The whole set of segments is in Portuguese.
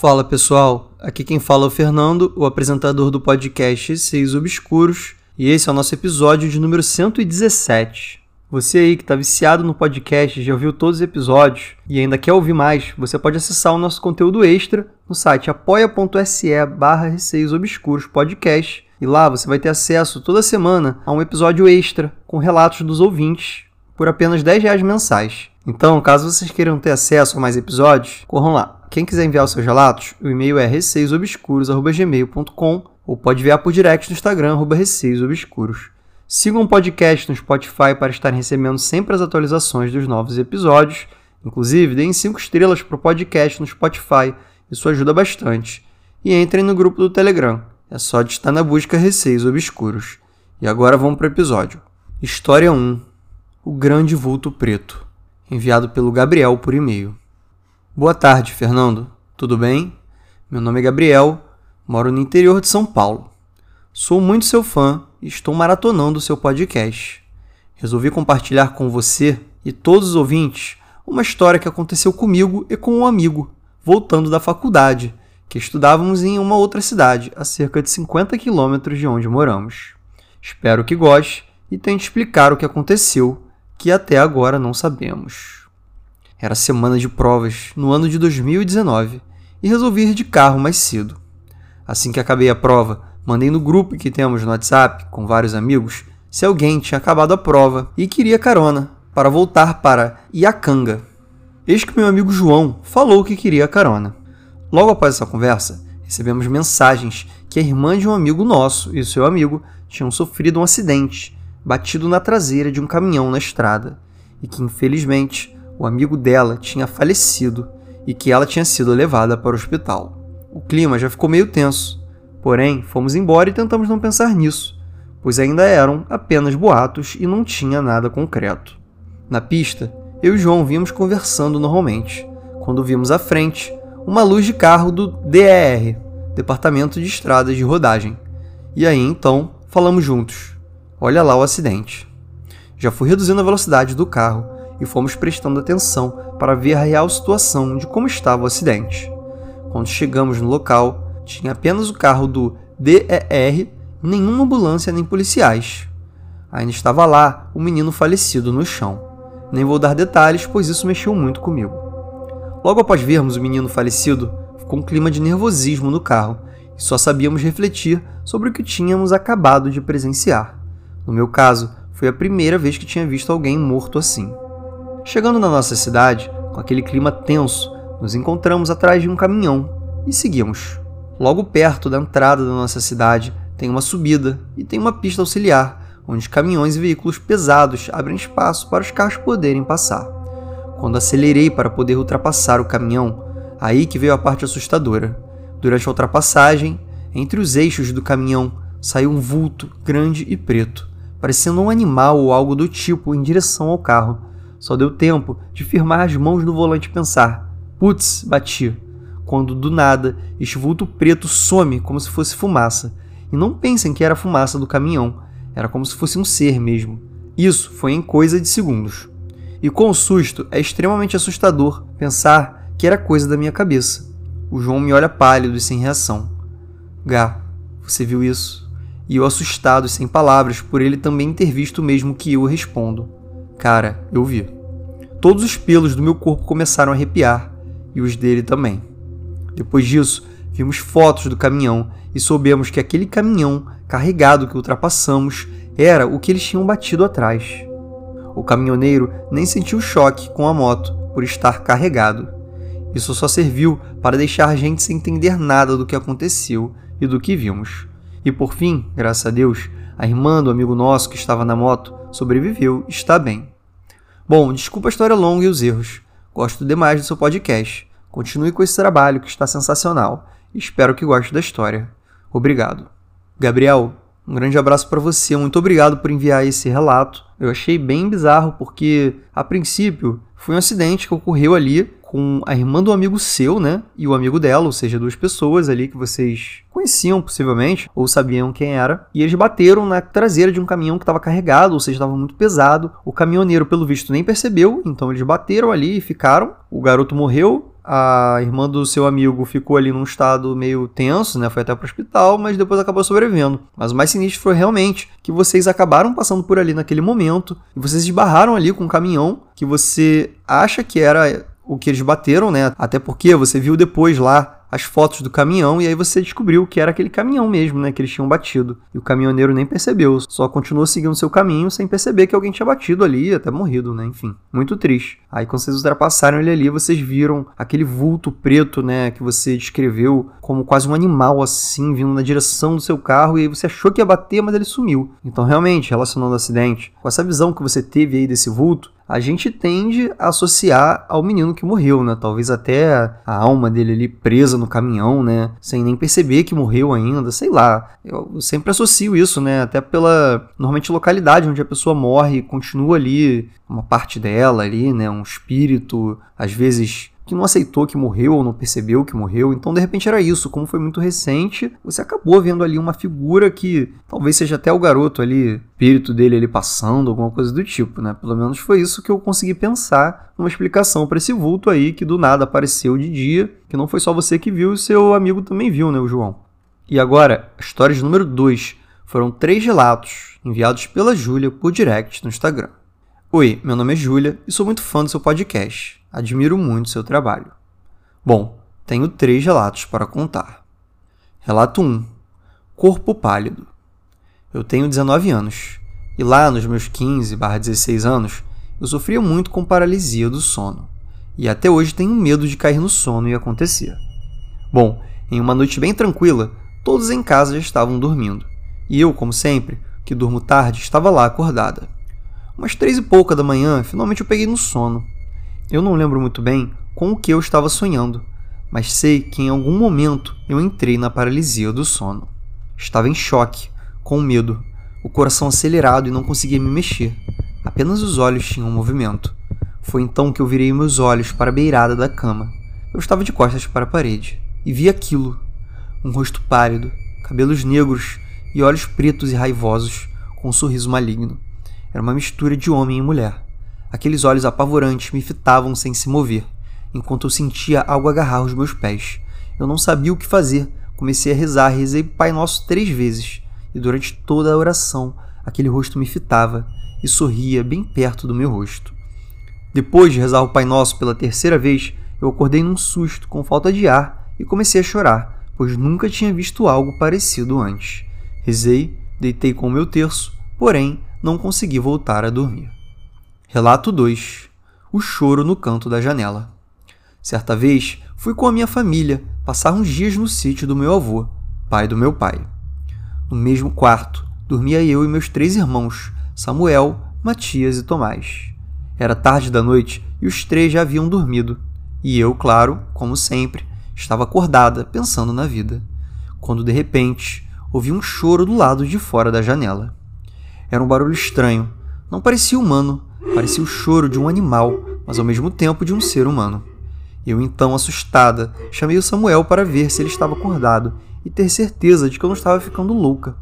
Fala pessoal, aqui quem fala é o Fernando, o apresentador do podcast Seis Obscuros, e esse é o nosso episódio de número 117. Você aí que está viciado no podcast, já ouviu todos os episódios e ainda quer ouvir mais, você pode acessar o nosso conteúdo extra no site apoia.se barra Obscuros Podcast e lá você vai ter acesso toda semana a um episódio extra com relatos dos ouvintes por apenas 10 reais mensais. Então, caso vocês queiram ter acesso a mais episódios, corram lá. Quem quiser enviar os seus relatos, o e-mail é receiosobscuros.gmail.com ou pode enviar por direct no Instagram, arroba receiosobscuros. Sigam o podcast no Spotify para estarem recebendo sempre as atualizações dos novos episódios. Inclusive, deem 5 estrelas para o podcast no Spotify, isso ajuda bastante. E entrem no grupo do Telegram, é só de estar na busca Receios Obscuros. E agora vamos para o episódio. História 1 O Grande Vulto Preto enviado pelo Gabriel por e-mail. Boa tarde, Fernando. Tudo bem? Meu nome é Gabriel, moro no interior de São Paulo. Sou muito seu fã e estou maratonando seu podcast. Resolvi compartilhar com você e todos os ouvintes uma história que aconteceu comigo e com um amigo, voltando da faculdade, que estudávamos em uma outra cidade, a cerca de 50 quilômetros de onde moramos. Espero que goste e tente explicar o que aconteceu que até agora não sabemos. Era semana de provas no ano de 2019 e resolvi ir de carro mais cedo. Assim que acabei a prova, mandei no grupo que temos no WhatsApp com vários amigos se alguém tinha acabado a prova e queria carona para voltar para Iacanga. Eis que meu amigo João falou que queria carona. Logo após essa conversa, recebemos mensagens que a irmã de um amigo nosso e seu amigo tinham sofrido um acidente batido na traseira de um caminhão na estrada e que, infelizmente, o amigo dela tinha falecido e que ela tinha sido levada para o hospital. O clima já ficou meio tenso, porém fomos embora e tentamos não pensar nisso, pois ainda eram apenas boatos e não tinha nada concreto. Na pista, eu e João vimos conversando normalmente, quando vimos à frente uma luz de carro do DER, Departamento de Estradas de Rodagem. E aí então falamos juntos. Olha lá o acidente. Já fui reduzindo a velocidade do carro e fomos prestando atenção para ver a real situação de como estava o acidente. Quando chegamos no local, tinha apenas o carro do DER e nenhuma ambulância nem policiais. Ainda estava lá o menino falecido no chão. Nem vou dar detalhes, pois isso mexeu muito comigo. Logo após vermos o menino falecido, ficou um clima de nervosismo no carro e só sabíamos refletir sobre o que tínhamos acabado de presenciar. No meu caso, foi a primeira vez que tinha visto alguém morto assim. Chegando na nossa cidade, com aquele clima tenso, nos encontramos atrás de um caminhão e seguimos. Logo perto da entrada da nossa cidade tem uma subida e tem uma pista auxiliar, onde caminhões e veículos pesados abrem espaço para os carros poderem passar. Quando acelerei para poder ultrapassar o caminhão, aí que veio a parte assustadora. Durante a ultrapassagem, entre os eixos do caminhão saiu um vulto grande e preto parecendo um animal ou algo do tipo em direção ao carro. Só deu tempo de firmar as mãos no volante e pensar: putz, bati. Quando do nada este vulto preto some como se fosse fumaça. E não pensem que era fumaça do caminhão, era como se fosse um ser mesmo. Isso foi em coisa de segundos. E com o susto, é extremamente assustador pensar que era coisa da minha cabeça. O João me olha pálido e sem reação. Gá, você viu isso? E eu assustado sem palavras por ele também ter visto o mesmo que eu respondo: Cara, eu vi. Todos os pelos do meu corpo começaram a arrepiar e os dele também. Depois disso, vimos fotos do caminhão e soubemos que aquele caminhão carregado que ultrapassamos era o que eles tinham batido atrás. O caminhoneiro nem sentiu choque com a moto por estar carregado. Isso só serviu para deixar a gente sem entender nada do que aconteceu e do que vimos. E por fim, graças a Deus, a irmã do amigo nosso que estava na moto sobreviveu e está bem. Bom, desculpa a história longa e os erros. Gosto demais do seu podcast. Continue com esse trabalho que está sensacional. Espero que goste da história. Obrigado. Gabriel, um grande abraço para você. Muito obrigado por enviar esse relato. Eu achei bem bizarro porque, a princípio, foi um acidente que ocorreu ali com a irmã do amigo seu, né? E o amigo dela, ou seja, duas pessoas ali que vocês conheciam possivelmente, ou sabiam quem era. E eles bateram na traseira de um caminhão que estava carregado, ou seja, estava muito pesado. O caminhoneiro, pelo visto, nem percebeu, então eles bateram ali e ficaram. O garoto morreu, a irmã do seu amigo ficou ali num estado meio tenso, né? Foi até pro hospital, mas depois acabou sobrevivendo. Mas o mais sinistro foi realmente que vocês acabaram passando por ali naquele momento e vocês esbarraram ali com um caminhão que você acha que era o que eles bateram, né? Até porque você viu depois lá as fotos do caminhão e aí você descobriu que era aquele caminhão mesmo, né, que eles tinham batido. E o caminhoneiro nem percebeu, só continuou seguindo seu caminho sem perceber que alguém tinha batido ali, até morrido, né, enfim. Muito triste. Aí quando vocês ultrapassaram ele ali, vocês viram aquele vulto preto, né, que você descreveu como quase um animal assim, vindo na direção do seu carro e aí você achou que ia bater, mas ele sumiu. Então, realmente, relacionando o acidente, com essa visão que você teve aí desse vulto, a gente tende a associar ao menino que morreu, né? Talvez até a alma dele ali presa no caminhão, né? Sem nem perceber que morreu ainda, sei lá. Eu sempre associo isso, né? Até pela, normalmente, localidade onde a pessoa morre, continua ali uma parte dela ali, né? Um espírito, às vezes que não aceitou que morreu ou não percebeu que morreu. Então, de repente, era isso. Como foi muito recente, você acabou vendo ali uma figura que talvez seja até o garoto ali, espírito dele ali passando, alguma coisa do tipo, né? Pelo menos foi isso que eu consegui pensar numa explicação para esse vulto aí que do nada apareceu de dia, que não foi só você que viu, seu amigo também viu, né, o João. E agora, história número 2. Foram três relatos enviados pela Júlia por direct no Instagram. Oi, meu nome é Júlia e sou muito fã do seu podcast. Admiro muito seu trabalho. Bom, tenho três relatos para contar. Relato 1: Corpo pálido. Eu tenho 19 anos e lá nos meus 15/16 anos eu sofria muito com paralisia do sono e até hoje tenho medo de cair no sono e acontecer. Bom, em uma noite bem tranquila, todos em casa já estavam dormindo e eu, como sempre, que durmo tarde, estava lá acordada. Umas três e pouca da manhã, finalmente eu peguei no sono eu não lembro muito bem com o que eu estava sonhando, mas sei que em algum momento eu entrei na paralisia do sono. Estava em choque, com medo, o coração acelerado e não conseguia me mexer. Apenas os olhos tinham movimento. Foi então que eu virei meus olhos para a beirada da cama. Eu estava de costas para a parede e vi aquilo: um rosto pálido, cabelos negros e olhos pretos e raivosos, com um sorriso maligno. Era uma mistura de homem e mulher. Aqueles olhos apavorantes me fitavam sem se mover, enquanto eu sentia algo agarrar os meus pés. Eu não sabia o que fazer. Comecei a rezar, rezei Pai Nosso três vezes, e durante toda a oração, aquele rosto me fitava e sorria bem perto do meu rosto. Depois de rezar o Pai Nosso pela terceira vez, eu acordei num susto, com falta de ar, e comecei a chorar, pois nunca tinha visto algo parecido antes. Rezei, deitei com o meu terço, porém não consegui voltar a dormir. Relato 2 O choro no canto da janela. Certa vez, fui com a minha família passar uns dias no sítio do meu avô, pai do meu pai. No mesmo quarto, dormia eu e meus três irmãos, Samuel, Matias e Tomás. Era tarde da noite e os três já haviam dormido. E eu, claro, como sempre, estava acordada, pensando na vida. Quando de repente ouvi um choro do lado de fora da janela. Era um barulho estranho, não parecia humano, Parecia o choro de um animal, mas ao mesmo tempo de um ser humano. Eu, então, assustada, chamei o Samuel para ver se ele estava acordado e ter certeza de que eu não estava ficando louca.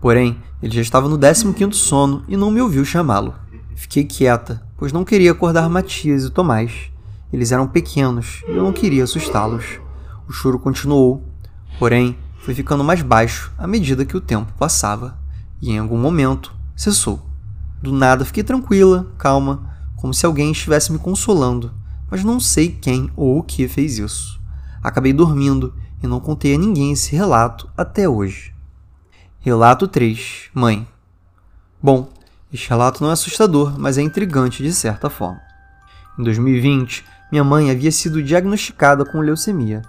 Porém, ele já estava no 15 sono e não me ouviu chamá-lo. Fiquei quieta, pois não queria acordar Matias e Tomás. Eles eram pequenos e eu não queria assustá-los. O choro continuou, porém foi ficando mais baixo à medida que o tempo passava, e em algum momento cessou. Do nada fiquei tranquila, calma, como se alguém estivesse me consolando, mas não sei quem ou o que fez isso. Acabei dormindo e não contei a ninguém esse relato até hoje. Relato 3 Mãe Bom, este relato não é assustador, mas é intrigante de certa forma. Em 2020, minha mãe havia sido diagnosticada com leucemia.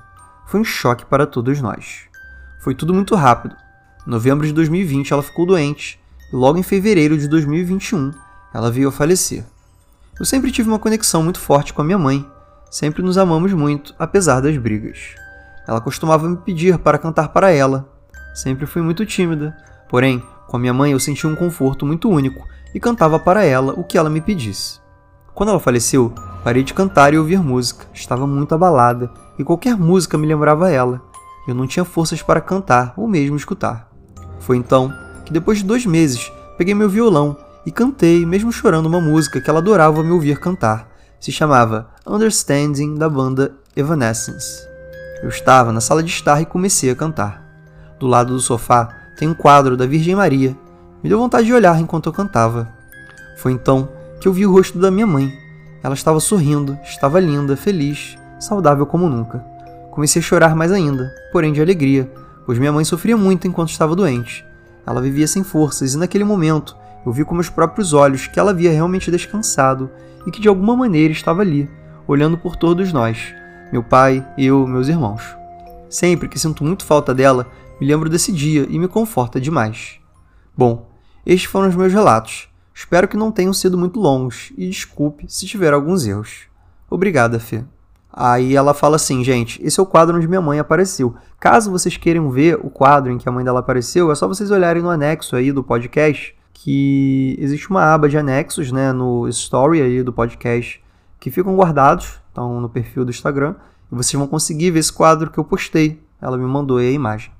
Foi um choque para todos nós. Foi tudo muito rápido. Em novembro de 2020, ela ficou doente logo em fevereiro de 2021 ela veio a falecer. Eu sempre tive uma conexão muito forte com a minha mãe, sempre nos amamos muito, apesar das brigas. Ela costumava me pedir para cantar para ela. Sempre fui muito tímida, porém, com a minha mãe eu sentia um conforto muito único e cantava para ela o que ela me pedisse. Quando ela faleceu, parei de cantar e ouvir música, estava muito abalada e qualquer música me lembrava ela. Eu não tinha forças para cantar ou mesmo escutar. Foi então que depois de dois meses peguei meu violão e cantei, mesmo chorando, uma música que ela adorava me ouvir cantar. Se chamava Understanding, da banda Evanescence. Eu estava na sala de estar e comecei a cantar. Do lado do sofá tem um quadro da Virgem Maria. Me deu vontade de olhar enquanto eu cantava. Foi então que eu vi o rosto da minha mãe. Ela estava sorrindo, estava linda, feliz, saudável como nunca. Comecei a chorar mais ainda, porém de alegria, pois minha mãe sofria muito enquanto estava doente. Ela vivia sem forças e naquele momento eu vi com meus próprios olhos que ela havia realmente descansado e que de alguma maneira estava ali, olhando por todos nós, meu pai, eu, meus irmãos. Sempre que sinto muito falta dela, me lembro desse dia e me conforta demais. Bom, estes foram os meus relatos. Espero que não tenham sido muito longos e desculpe se tiver alguns erros. Obrigada, Fê. Aí ela fala assim, gente, esse é o quadro onde minha mãe apareceu. Caso vocês queiram ver o quadro em que a mãe dela apareceu, é só vocês olharem no anexo aí do podcast, que existe uma aba de anexos, né, no story aí do podcast, que ficam guardados, estão no perfil do Instagram, e vocês vão conseguir ver esse quadro que eu postei. Ela me mandou aí a imagem.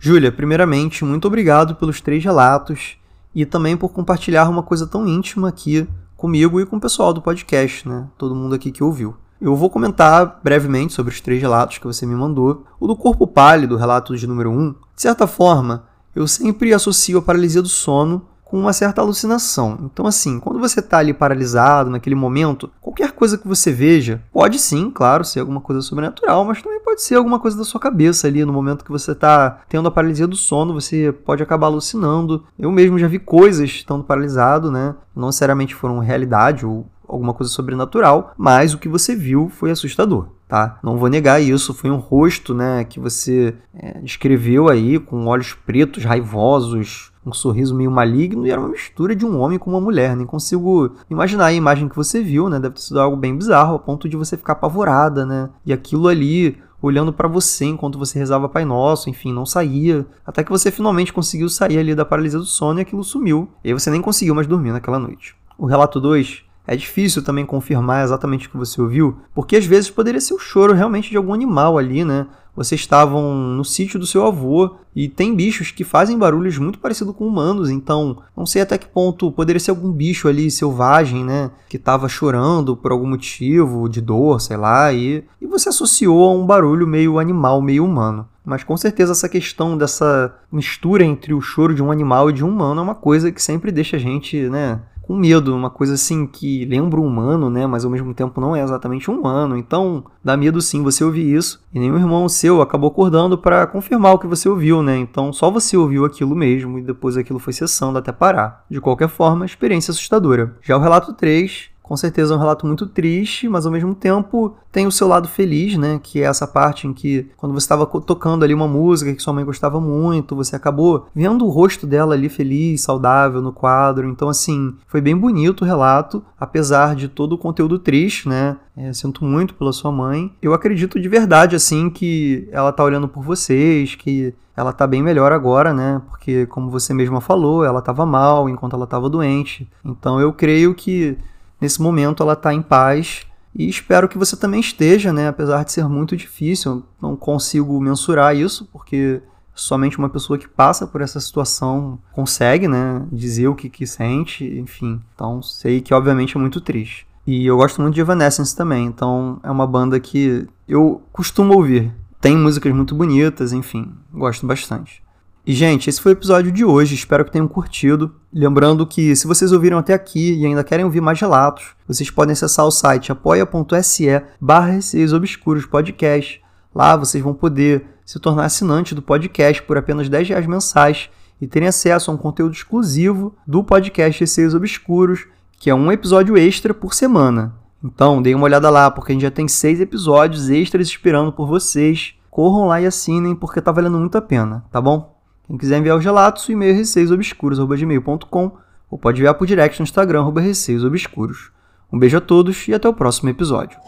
Júlia, primeiramente, muito obrigado pelos três relatos e também por compartilhar uma coisa tão íntima aqui comigo e com o pessoal do podcast, né? Todo mundo aqui que ouviu. Eu vou comentar brevemente sobre os três relatos que você me mandou. O do corpo pálido, relato de número 1, um, de certa forma, eu sempre associo a paralisia do sono com uma certa alucinação. Então, assim, quando você está ali paralisado naquele momento, qualquer coisa que você veja pode sim, claro, ser alguma coisa sobrenatural, mas também pode ser alguma coisa da sua cabeça ali no momento que você está tendo a paralisia do sono, você pode acabar alucinando. Eu mesmo já vi coisas estando paralisado, né? Não necessariamente foram realidade ou alguma coisa sobrenatural, mas o que você viu foi assustador, tá? Não vou negar isso, foi um rosto, né, que você é, descreveu aí com olhos pretos, raivosos, um sorriso meio maligno e era uma mistura de um homem com uma mulher. Nem consigo imaginar a imagem que você viu, né? Deve ter sido algo bem bizarro, a ponto de você ficar apavorada, né? E aquilo ali olhando para você enquanto você rezava Pai Nosso, enfim, não saía. Até que você finalmente conseguiu sair ali da paralisia do sono e aquilo sumiu. E aí você nem conseguiu mais dormir naquela noite. O relato 2 é difícil também confirmar exatamente o que você ouviu, porque às vezes poderia ser o choro realmente de algum animal ali, né? Vocês estavam no sítio do seu avô e tem bichos que fazem barulhos muito parecidos com humanos, então não sei até que ponto poderia ser algum bicho ali selvagem, né? Que estava chorando por algum motivo, de dor, sei lá, e, e você associou a um barulho meio animal, meio humano. Mas com certeza essa questão dessa mistura entre o choro de um animal e de um humano é uma coisa que sempre deixa a gente, né? Com medo, uma coisa assim que lembra um humano, né, mas ao mesmo tempo não é exatamente um humano. Então, dá medo sim você ouvir isso. E nenhum irmão seu acabou acordando para confirmar o que você ouviu, né? Então, só você ouviu aquilo mesmo e depois aquilo foi cessando até parar. De qualquer forma, experiência assustadora. Já o relato 3 com certeza é um relato muito triste, mas ao mesmo tempo tem o seu lado feliz, né? Que é essa parte em que, quando você estava tocando ali uma música que sua mãe gostava muito, você acabou vendo o rosto dela ali feliz, saudável no quadro. Então, assim, foi bem bonito o relato, apesar de todo o conteúdo triste, né? É, sinto muito pela sua mãe. Eu acredito de verdade, assim, que ela tá olhando por vocês, que ela tá bem melhor agora, né? Porque, como você mesma falou, ela tava mal enquanto ela tava doente. Então, eu creio que nesse momento ela está em paz e espero que você também esteja, né? Apesar de ser muito difícil, não consigo mensurar isso, porque somente uma pessoa que passa por essa situação consegue, né? Dizer o que, que sente, enfim. Então sei que obviamente é muito triste. E eu gosto muito de Evanescence também, então é uma banda que eu costumo ouvir. Tem músicas muito bonitas, enfim, gosto bastante. E, gente, esse foi o episódio de hoje. Espero que tenham curtido. Lembrando que, se vocês ouviram até aqui e ainda querem ouvir mais relatos, vocês podem acessar o site apoia.se barra Obscuros Podcast. Lá vocês vão poder se tornar assinante do podcast por apenas 10 reais mensais e terem acesso a um conteúdo exclusivo do podcast Receios Obscuros, que é um episódio extra por semana. Então, deem uma olhada lá, porque a gente já tem seis episódios extras esperando por vocês. Corram lá e assinem, porque tá valendo muito a pena, tá bom? Quem quiser enviar os relatos, o e-mail é receiosobscuros.gmail.com ou pode enviar por direct no Instagram, receiosobscuros. Um beijo a todos e até o próximo episódio.